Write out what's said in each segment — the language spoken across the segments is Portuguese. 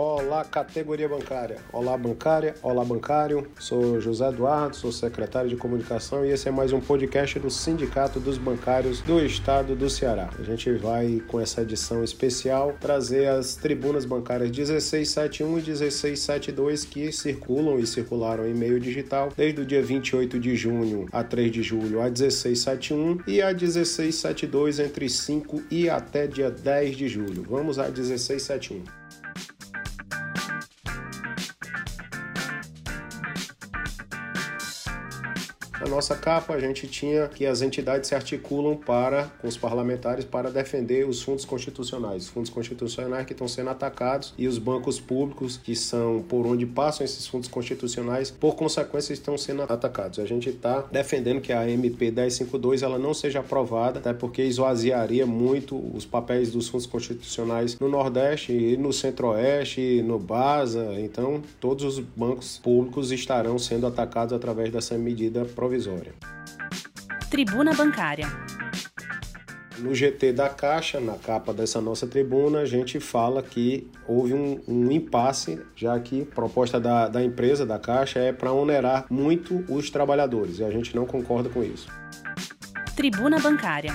Olá, categoria bancária. Olá, bancária. Olá, bancário. Sou José Eduardo, sou secretário de comunicação e esse é mais um podcast do Sindicato dos Bancários do Estado do Ceará. A gente vai, com essa edição especial, trazer as tribunas bancárias 1671 e 1672 que circulam e circularam em meio digital desde o dia 28 de junho a 3 de julho a 1671 e a 1672 entre 5 e até dia 10 de julho. Vamos a 1671. Nossa capa, a gente tinha que as entidades se articulam para, com os parlamentares para defender os fundos constitucionais. Os fundos constitucionais que estão sendo atacados e os bancos públicos, que são por onde passam esses fundos constitucionais, por consequência, estão sendo atacados. A gente está defendendo que a MP 1052 ela não seja aprovada, até porque esvaziaria muito os papéis dos fundos constitucionais no Nordeste e no Centro-Oeste, no BASA. Então, todos os bancos públicos estarão sendo atacados através dessa medida provisória provisória. Tribuna Bancária. No GT da Caixa, na capa dessa nossa tribuna, a gente fala que houve um, um impasse, já que a proposta da, da empresa, da Caixa, é para onerar muito os trabalhadores e a gente não concorda com isso. Tribuna Bancária.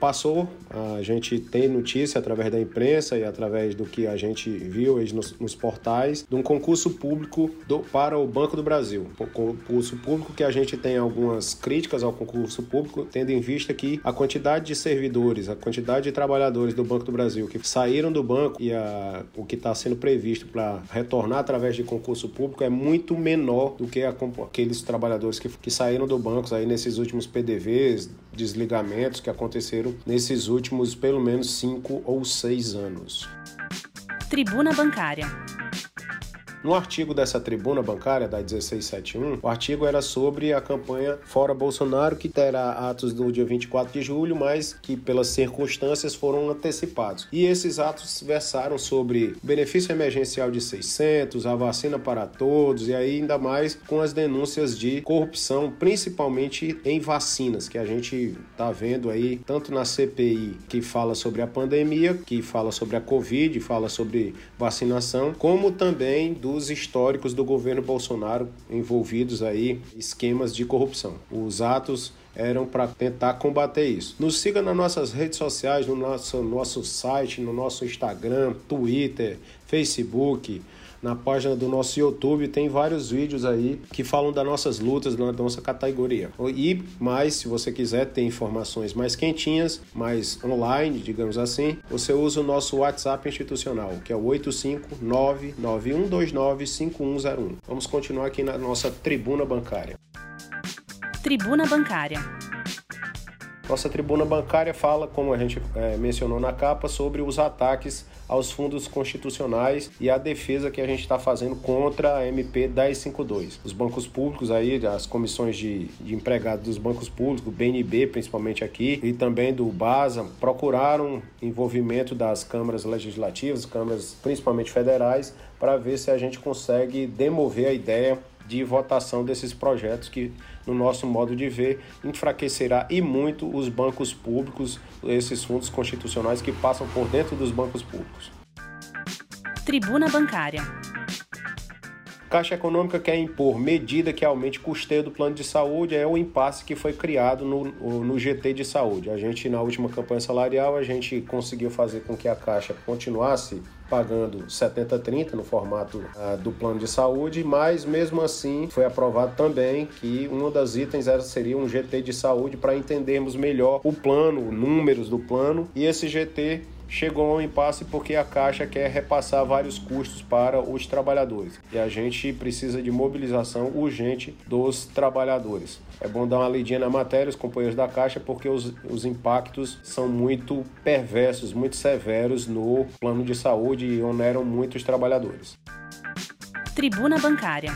Passou, a gente tem notícia através da imprensa e através do que a gente viu nos, nos portais, de um concurso público do, para o Banco do Brasil. O concurso público que a gente tem algumas críticas ao concurso público, tendo em vista que a quantidade de servidores, a quantidade de trabalhadores do Banco do Brasil que saíram do banco e a, o que está sendo previsto para retornar através de concurso público é muito menor do que a, aqueles trabalhadores que, que saíram do banco aí nesses últimos PDVs, desligamentos que aconteceram nesses últimos pelo menos cinco ou seis anos. Tribuna Bancária. No artigo dessa tribuna bancária da 1671, o artigo era sobre a campanha Fora Bolsonaro, que terá atos no dia 24 de julho, mas que pelas circunstâncias foram antecipados. E esses atos versaram sobre benefício emergencial de 600, a vacina para todos e ainda mais com as denúncias de corrupção, principalmente em vacinas, que a gente está vendo aí tanto na CPI que fala sobre a pandemia, que fala sobre a Covid, fala sobre vacinação, como também do dos históricos do governo Bolsonaro envolvidos aí esquemas de corrupção. Os atos eram para tentar combater isso. Nos siga nas nossas redes sociais, no nosso, nosso site, no nosso Instagram, Twitter, Facebook, na página do nosso YouTube tem vários vídeos aí que falam das nossas lutas na nossa categoria. E mais, se você quiser ter informações mais quentinhas, mais online, digamos assim, você usa o nosso WhatsApp institucional, que é o 85991295101. Vamos continuar aqui na nossa tribuna bancária. Tribuna bancária. Nossa tribuna bancária fala, como a gente é, mencionou na capa, sobre os ataques aos fundos constitucionais e a defesa que a gente está fazendo contra a MP 1052. Os bancos públicos aí, as comissões de, de empregados dos bancos públicos, BNB principalmente aqui, e também do BASA, procuraram envolvimento das câmaras legislativas, câmaras principalmente federais, para ver se a gente consegue demover a ideia de votação desses projetos que, no nosso modo de ver, enfraquecerá e muito os bancos públicos, esses fundos constitucionais que passam por dentro dos bancos públicos. Tribuna Bancária. Caixa Econômica quer impor medida que aumente o custeio do plano de saúde, é o impasse que foi criado no, no GT de saúde. A gente, na última campanha salarial, a gente conseguiu fazer com que a Caixa continuasse pagando 70-30 no formato uh, do plano de saúde, mas mesmo assim foi aprovado também que um dos itens era, seria um GT de saúde para entendermos melhor o plano, números do plano, e esse GT chegou a um impasse porque a Caixa quer repassar vários custos para os trabalhadores. E a gente precisa de mobilização urgente dos trabalhadores. É bom dar uma lidinha na matéria, os companheiros da Caixa, porque os, os impactos são muito perversos, muito severos no plano de saúde e oneram muito os trabalhadores. Tribuna Bancária.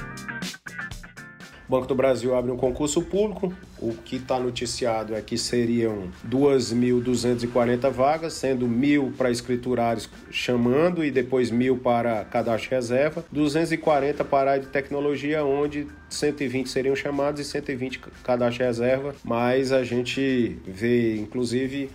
O Banco do Brasil abre um concurso público. O que está noticiado é que seriam 2.240 vagas, sendo mil para escriturários chamando e depois mil para cadastro reserva, 240 para a área de tecnologia, onde 120 seriam chamados e 120 cadastro reserva. Mas a gente vê, inclusive,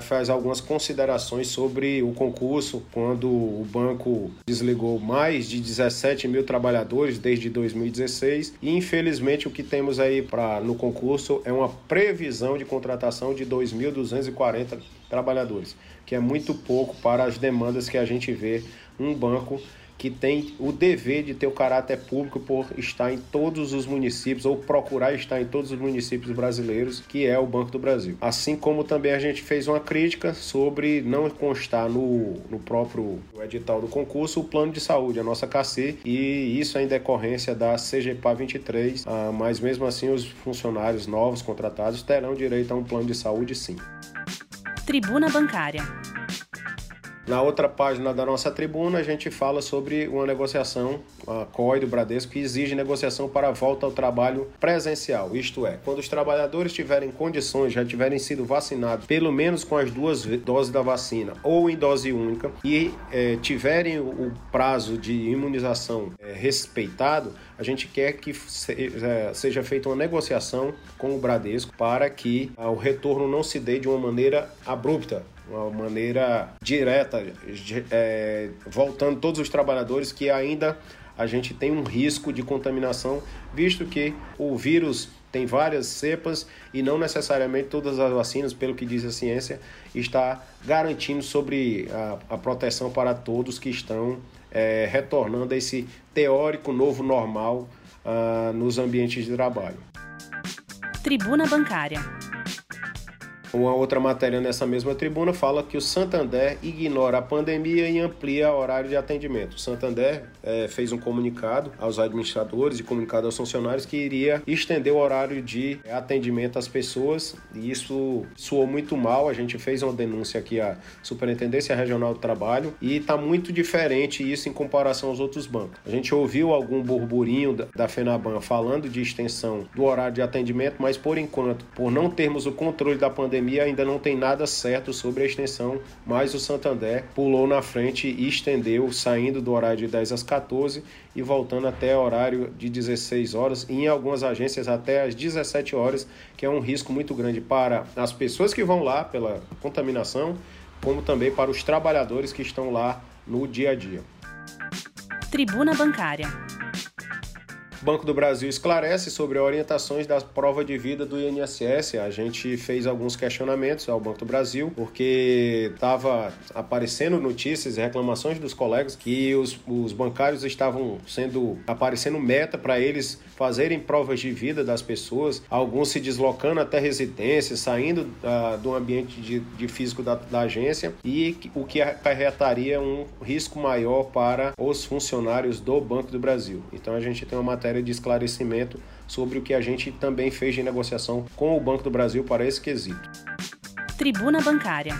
faz algumas considerações sobre o concurso, quando o banco desligou mais de 17 mil trabalhadores desde 2016 e infelizmente o que temos aí para no concurso é uma previsão de contratação de 2.240 trabalhadores, que é muito pouco para as demandas que a gente vê um banco que tem o dever de ter o caráter público por estar em todos os municípios ou procurar estar em todos os municípios brasileiros, que é o Banco do Brasil. Assim como também a gente fez uma crítica sobre não constar no, no próprio edital do concurso o plano de saúde, a nossa KC, e isso é em decorrência da CGPA 23, ah, mas mesmo assim os funcionários novos contratados terão direito a um plano de saúde sim. Tribuna Bancária. Na outra página da nossa tribuna, a gente fala sobre uma negociação, a COI do Bradesco, que exige negociação para a volta ao trabalho presencial. Isto é, quando os trabalhadores tiverem condições, já tiverem sido vacinados pelo menos com as duas doses da vacina ou em dose única e é, tiverem o prazo de imunização é, respeitado, a gente quer que é, seja feita uma negociação com o Bradesco para que o retorno não se dê de uma maneira abrupta, uma maneira direta, é, voltando todos os trabalhadores que ainda a gente tem um risco de contaminação, visto que o vírus tem várias cepas e não necessariamente todas as vacinas, pelo que diz a ciência, está garantindo sobre a, a proteção para todos que estão é, retornando a esse teórico novo normal uh, nos ambientes de trabalho. Tribuna Bancária. Uma outra matéria nessa mesma tribuna fala que o Santander ignora a pandemia e amplia o horário de atendimento. O Santander é, fez um comunicado aos administradores e comunicado aos funcionários que iria estender o horário de atendimento às pessoas e isso soou muito mal. A gente fez uma denúncia aqui à Superintendência Regional do Trabalho e está muito diferente isso em comparação aos outros bancos. A gente ouviu algum burburinho da FENABAN falando de extensão do horário de atendimento, mas por enquanto, por não termos o controle da pandemia, pandemia ainda não tem nada certo sobre a extensão, mas o Santander pulou na frente e estendeu, saindo do horário de 10 às 14 e voltando até horário de 16 horas, e em algumas agências até às 17 horas, que é um risco muito grande para as pessoas que vão lá pela contaminação, como também para os trabalhadores que estão lá no dia a dia. Tribuna Bancária. Banco do Brasil esclarece sobre orientações da prova de vida do INSS. A gente fez alguns questionamentos ao Banco do Brasil, porque estava aparecendo notícias e reclamações dos colegas que os, os bancários estavam sendo aparecendo meta para eles fazerem provas de vida das pessoas, alguns se deslocando até residência, saindo uh, do ambiente de, de físico da, da, agência e o que acarretaria um risco maior para os funcionários do Banco do Brasil. Então a gente tem uma matéria de esclarecimento sobre o que a gente também fez de negociação com o Banco do Brasil para esse quesito. Tribuna Bancária.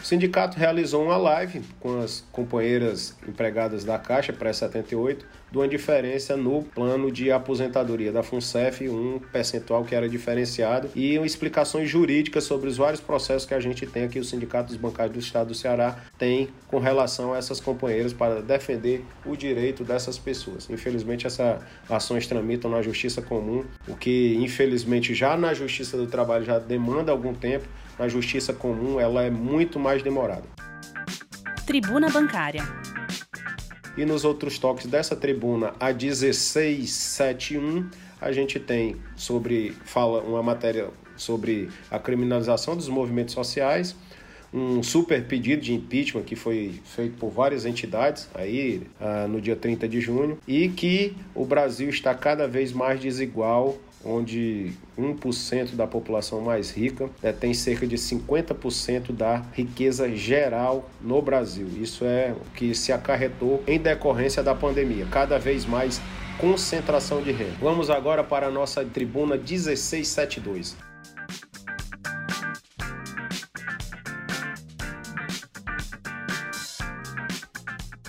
O sindicato realizou uma live com as companheiras empregadas da Caixa pré-78 de uma diferença no plano de aposentadoria da FUNCEF, um percentual que era diferenciado, e explicações jurídicas sobre os vários processos que a gente tem aqui, o Sindicato dos Bancários do Estado do Ceará tem com relação a essas companheiras para defender o direito dessas pessoas. Infelizmente, essas ações tramitam na Justiça Comum, o que, infelizmente, já na Justiça do Trabalho já demanda algum tempo, na Justiça Comum ela é muito mais demorada. Tribuna Bancária. E nos outros toques dessa tribuna, a 1671, a gente tem sobre fala uma matéria sobre a criminalização dos movimentos sociais, um super pedido de impeachment que foi feito por várias entidades aí uh, no dia 30 de junho e que o Brasil está cada vez mais desigual onde 1% da população mais rica né, tem cerca de 50% da riqueza geral no Brasil. Isso é o que se acarretou em decorrência da pandemia, cada vez mais concentração de renda. Vamos agora para a nossa tribuna 1672.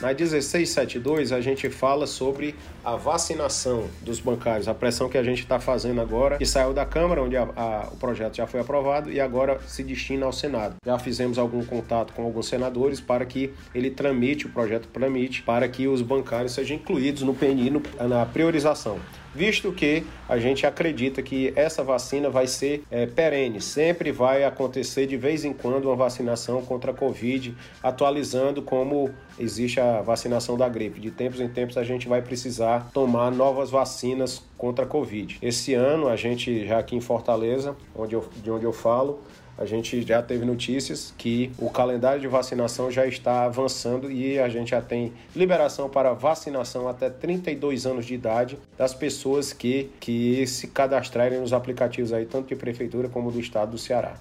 Na 1672 a gente fala sobre a vacinação dos bancários, a pressão que a gente está fazendo agora, que saiu da Câmara, onde a, a, o projeto já foi aprovado e agora se destina ao Senado. Já fizemos algum contato com alguns senadores para que ele tramite, o projeto tramite, para que os bancários sejam incluídos no PNI no, na priorização visto que a gente acredita que essa vacina vai ser é, perene, sempre vai acontecer de vez em quando uma vacinação contra a Covid, atualizando como existe a vacinação da gripe. De tempos em tempos a gente vai precisar tomar novas vacinas contra a Covid. Esse ano a gente já aqui em Fortaleza, onde eu, de onde eu falo, a gente já teve notícias que o calendário de vacinação já está avançando e a gente já tem liberação para vacinação até 32 anos de idade das pessoas que, que se cadastrarem nos aplicativos aí, tanto de prefeitura como do estado do Ceará.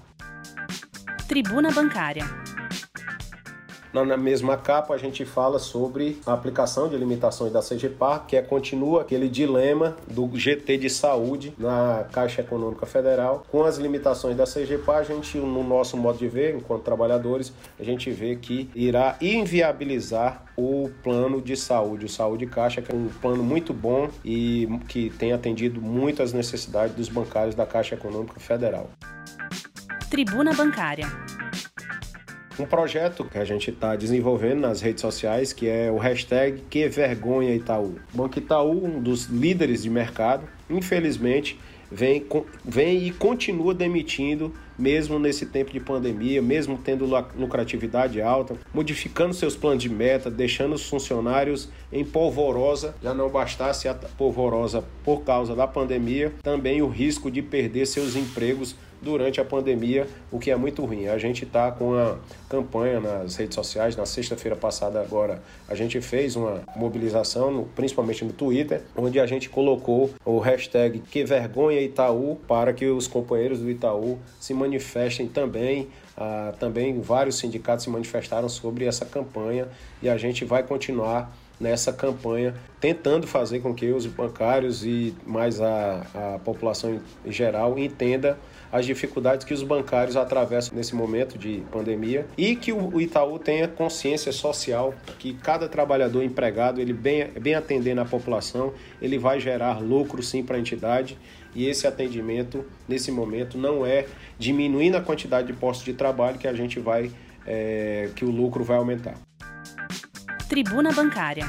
Tribuna Bancária. Na mesma capa, a gente fala sobre a aplicação de limitações da CGPAR, que é, continua aquele dilema do GT de saúde na Caixa Econômica Federal. Com as limitações da CGPAR, a gente, no nosso modo de ver, enquanto trabalhadores, a gente vê que irá inviabilizar o plano de saúde, o Saúde Caixa, que é um plano muito bom e que tem atendido muito necessidades dos bancários da Caixa Econômica Federal. Tribuna Bancária um projeto que a gente está desenvolvendo nas redes sociais, que é o hashtag Que Vergonha Itaú. O Banco Itaú, um dos líderes de mercado, infelizmente, vem, vem e continua demitindo, mesmo nesse tempo de pandemia, mesmo tendo lucratividade alta, modificando seus planos de meta, deixando os funcionários em polvorosa. Já não bastasse a polvorosa por causa da pandemia, também o risco de perder seus empregos durante a pandemia, o que é muito ruim. A gente está com a campanha nas redes sociais, na sexta-feira passada agora, a gente fez uma mobilização, principalmente no Twitter, onde a gente colocou o hashtag Que Vergonha Itaú para que os companheiros do Itaú se manifestem também. Ah, também vários sindicatos se manifestaram sobre essa campanha e a gente vai continuar nessa campanha, tentando fazer com que os bancários e mais a, a população em geral entenda as dificuldades que os bancários atravessam nesse momento de pandemia e que o Itaú tenha consciência social que cada trabalhador empregado, ele bem, bem atendendo a população, ele vai gerar lucro sim para a entidade e esse atendimento nesse momento não é diminuindo a quantidade de postos de trabalho que a gente vai é, que o lucro vai aumentar. Tribuna Bancária.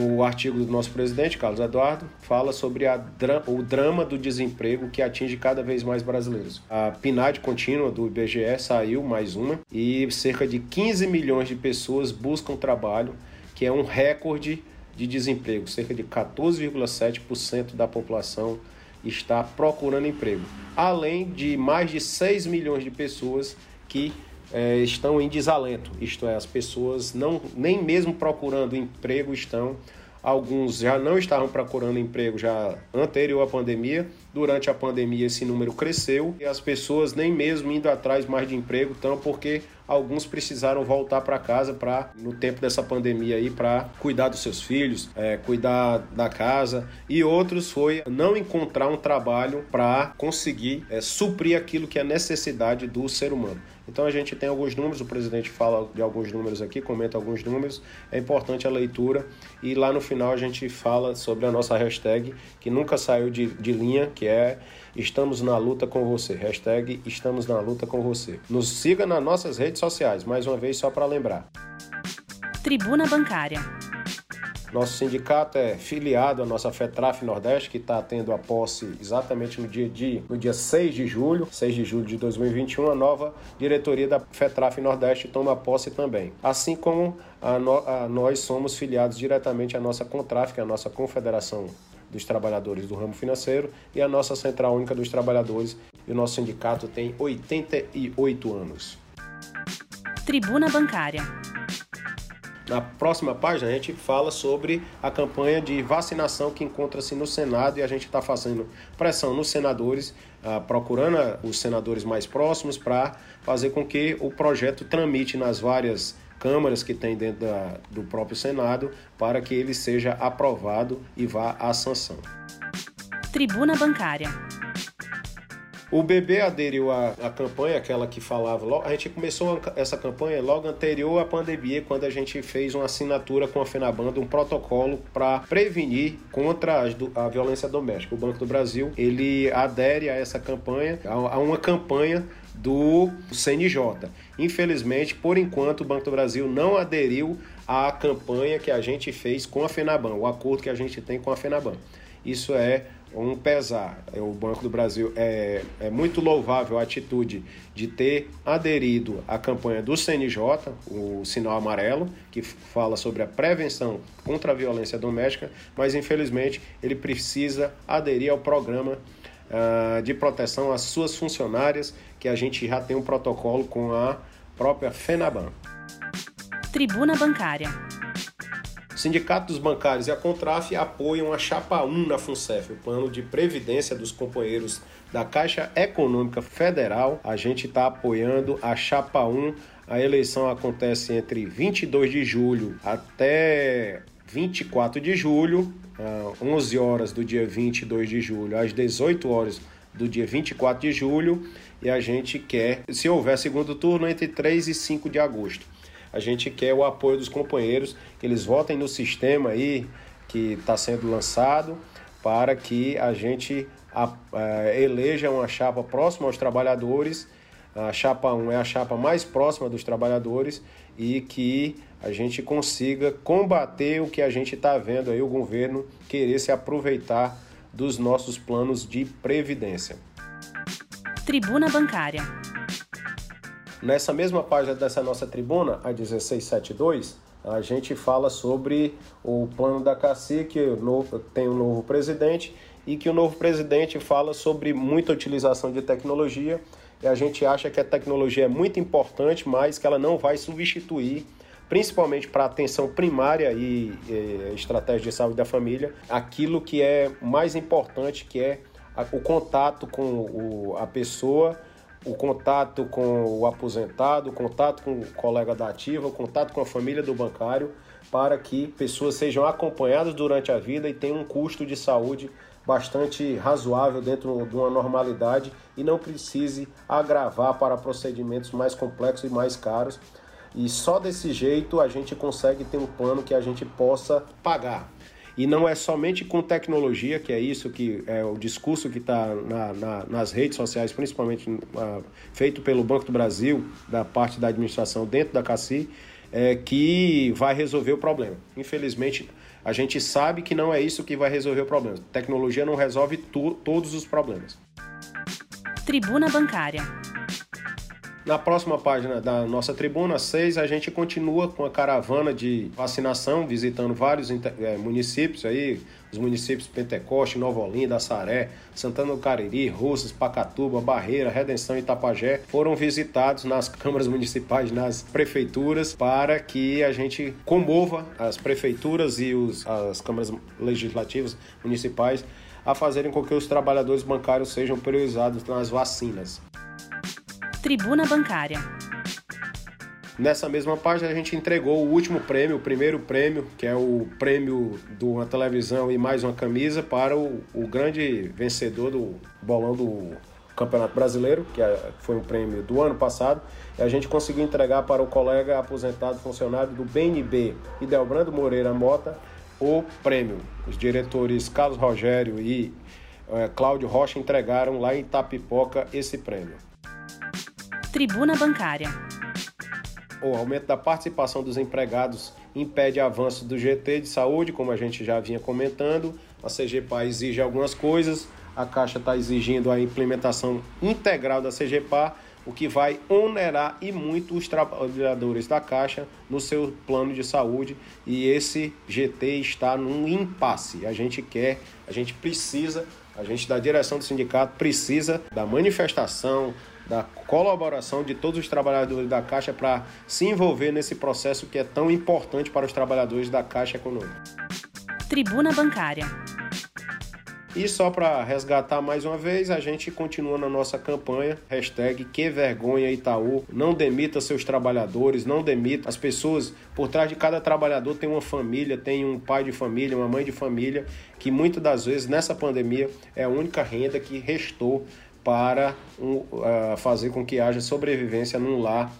O artigo do nosso presidente, Carlos Eduardo, fala sobre dra o drama do desemprego que atinge cada vez mais brasileiros. A PNAD contínua do IBGE saiu mais uma e cerca de 15 milhões de pessoas buscam trabalho, que é um recorde de desemprego. Cerca de 14,7% da população está procurando emprego, além de mais de 6 milhões de pessoas que é, estão em desalento, isto é, as pessoas não nem mesmo procurando emprego estão. Alguns já não estavam procurando emprego já anterior à pandemia. Durante a pandemia esse número cresceu e as pessoas nem mesmo indo atrás mais de emprego estão porque alguns precisaram voltar para casa para no tempo dessa pandemia aí para cuidar dos seus filhos, é, cuidar da casa e outros foi não encontrar um trabalho para conseguir é, suprir aquilo que é necessidade do ser humano. Então a gente tem alguns números, o presidente fala de alguns números aqui, comenta alguns números, é importante a leitura e lá no final a gente fala sobre a nossa hashtag que nunca saiu de, de linha, que é Estamos na luta com você. Hashtag Estamos na luta com você. Nos siga nas nossas redes sociais, mais uma vez só para lembrar. Tribuna Bancária. Nosso sindicato é filiado à nossa FETRAF Nordeste, que está tendo a posse exatamente no dia, de, no dia 6 de julho, 6 de julho de 2021, a nova diretoria da FETRAF Nordeste toma posse também. Assim como a no, a nós somos filiados diretamente à nossa CONTRAF, que é a nossa Confederação dos Trabalhadores do Ramo Financeiro, e a nossa Central Única dos Trabalhadores. E o nosso sindicato tem 88 anos. Tribuna Bancária. Na próxima página, a gente fala sobre a campanha de vacinação que encontra-se no Senado e a gente está fazendo pressão nos senadores, uh, procurando os senadores mais próximos para fazer com que o projeto tramite nas várias câmaras que tem dentro da, do próprio Senado para que ele seja aprovado e vá à sanção. Tribuna Bancária. O BB aderiu à, à campanha, aquela que falava. A gente começou essa campanha logo anterior à pandemia, quando a gente fez uma assinatura com a FENABANDA, um protocolo para prevenir contra a, a violência doméstica. O Banco do Brasil ele adere a essa campanha, a, a uma campanha do CNJ. Infelizmente, por enquanto, o Banco do Brasil não aderiu à campanha que a gente fez com a FENABAN, o acordo que a gente tem com a FENABAN. Isso é um pesar. É, o Banco do Brasil é, é muito louvável a atitude de ter aderido à campanha do CNJ, o Sinal Amarelo, que fala sobre a prevenção contra a violência doméstica, mas infelizmente ele precisa aderir ao programa uh, de proteção às suas funcionárias, que a gente já tem um protocolo com a própria FENABAN. Tribuna Bancária. Sindicato dos Bancários e a Contraf apoiam a Chapa 1 na FUNCEF, o plano de previdência dos companheiros da Caixa Econômica Federal. A gente está apoiando a Chapa 1. A eleição acontece entre 22 de julho até 24 de julho, 11 horas do dia 22 de julho às 18 horas do dia 24 de julho. E a gente quer, se houver segundo turno, entre 3 e 5 de agosto. A gente quer o apoio dos companheiros, que eles votem no sistema aí que está sendo lançado, para que a gente a, eleja uma chapa próxima aos trabalhadores. A chapa 1 é a chapa mais próxima dos trabalhadores e que a gente consiga combater o que a gente está vendo aí, o governo querer se aproveitar dos nossos planos de previdência. Tribuna Bancária. Nessa mesma página dessa nossa tribuna, a 1672, a gente fala sobre o plano da CACI, que tem um novo presidente, e que o novo presidente fala sobre muita utilização de tecnologia. E a gente acha que a tecnologia é muito importante, mas que ela não vai substituir principalmente para atenção primária e, e, estratégia de saúde da família, aquilo que é mais importante, que é o contato com o, a pessoa o contato com o aposentado, o contato com o colega da ativa, o contato com a família do bancário, para que pessoas sejam acompanhadas durante a vida e tenham um custo de saúde bastante razoável dentro de uma normalidade e não precise agravar para procedimentos mais complexos e mais caros. E só desse jeito a gente consegue ter um plano que a gente possa pagar. E não é somente com tecnologia, que é isso que é o discurso que está na, na, nas redes sociais, principalmente uh, feito pelo Banco do Brasil, da parte da administração dentro da CACI, é, que vai resolver o problema. Infelizmente, a gente sabe que não é isso que vai resolver o problema. Tecnologia não resolve todos os problemas. Tribuna Bancária. Na próxima página da nossa tribuna 6, a gente continua com a caravana de vacinação, visitando vários é, municípios aí, os municípios Pentecoste, Nova Olinda, Assaré, Santana do Cariri, Russas, Pacatuba, Barreira, Redenção e Itapajé, foram visitados nas câmaras municipais, nas prefeituras, para que a gente comova as prefeituras e os, as câmaras legislativas municipais a fazerem com que os trabalhadores bancários sejam priorizados nas vacinas. Tribuna Bancária. Nessa mesma página a gente entregou o último prêmio, o primeiro prêmio, que é o prêmio de uma televisão e mais uma camisa para o, o grande vencedor do bolão do Campeonato Brasileiro, que é, foi um prêmio do ano passado, e a gente conseguiu entregar para o colega aposentado funcionário do BNB, Idelbrando Moreira Mota, o prêmio. Os diretores Carlos Rogério e é, Cláudio Rocha entregaram lá em Tapipoca esse prêmio. Tribuna Bancária. O aumento da participação dos empregados impede avanço do GT de saúde, como a gente já vinha comentando. A CGPA exige algumas coisas, a Caixa está exigindo a implementação integral da CGPA, o que vai onerar e muito os trabalhadores da Caixa no seu plano de saúde. E esse GT está num impasse. A gente quer, a gente precisa, a gente da direção do sindicato precisa da manifestação, da colaboração de todos os trabalhadores da Caixa para se envolver nesse processo que é tão importante para os trabalhadores da Caixa Econômica. Tribuna Bancária. E só para resgatar mais uma vez, a gente continua na nossa campanha, hashtag que vergonha Itaú, não demita seus trabalhadores, não demita as pessoas, por trás de cada trabalhador tem uma família, tem um pai de família, uma mãe de família, que muitas das vezes nessa pandemia é a única renda que restou para um, uh, fazer com que haja sobrevivência num lar.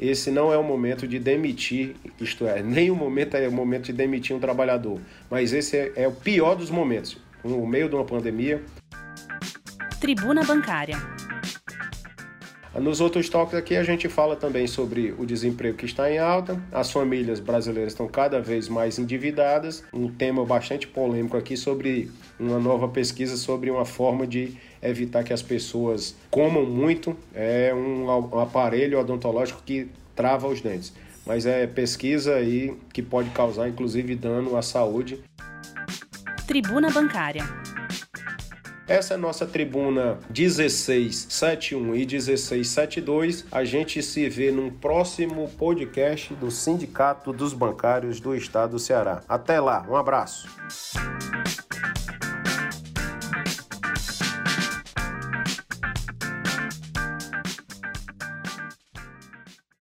Esse não é o momento de demitir, isto é, nem o momento é o momento de demitir um trabalhador, mas esse é, é o pior dos momentos. No meio de uma pandemia. Tribuna Bancária. Nos outros toques aqui a gente fala também sobre o desemprego que está em alta, as famílias brasileiras estão cada vez mais endividadas, um tema bastante polêmico aqui sobre uma nova pesquisa sobre uma forma de evitar que as pessoas comam muito, é um, um aparelho odontológico que trava os dentes. Mas é pesquisa aí que pode causar inclusive dano à saúde. Tribuna Bancária. Essa é nossa tribuna 1671 e 1672. A gente se vê num próximo podcast do Sindicato dos Bancários do Estado do Ceará. Até lá, um abraço.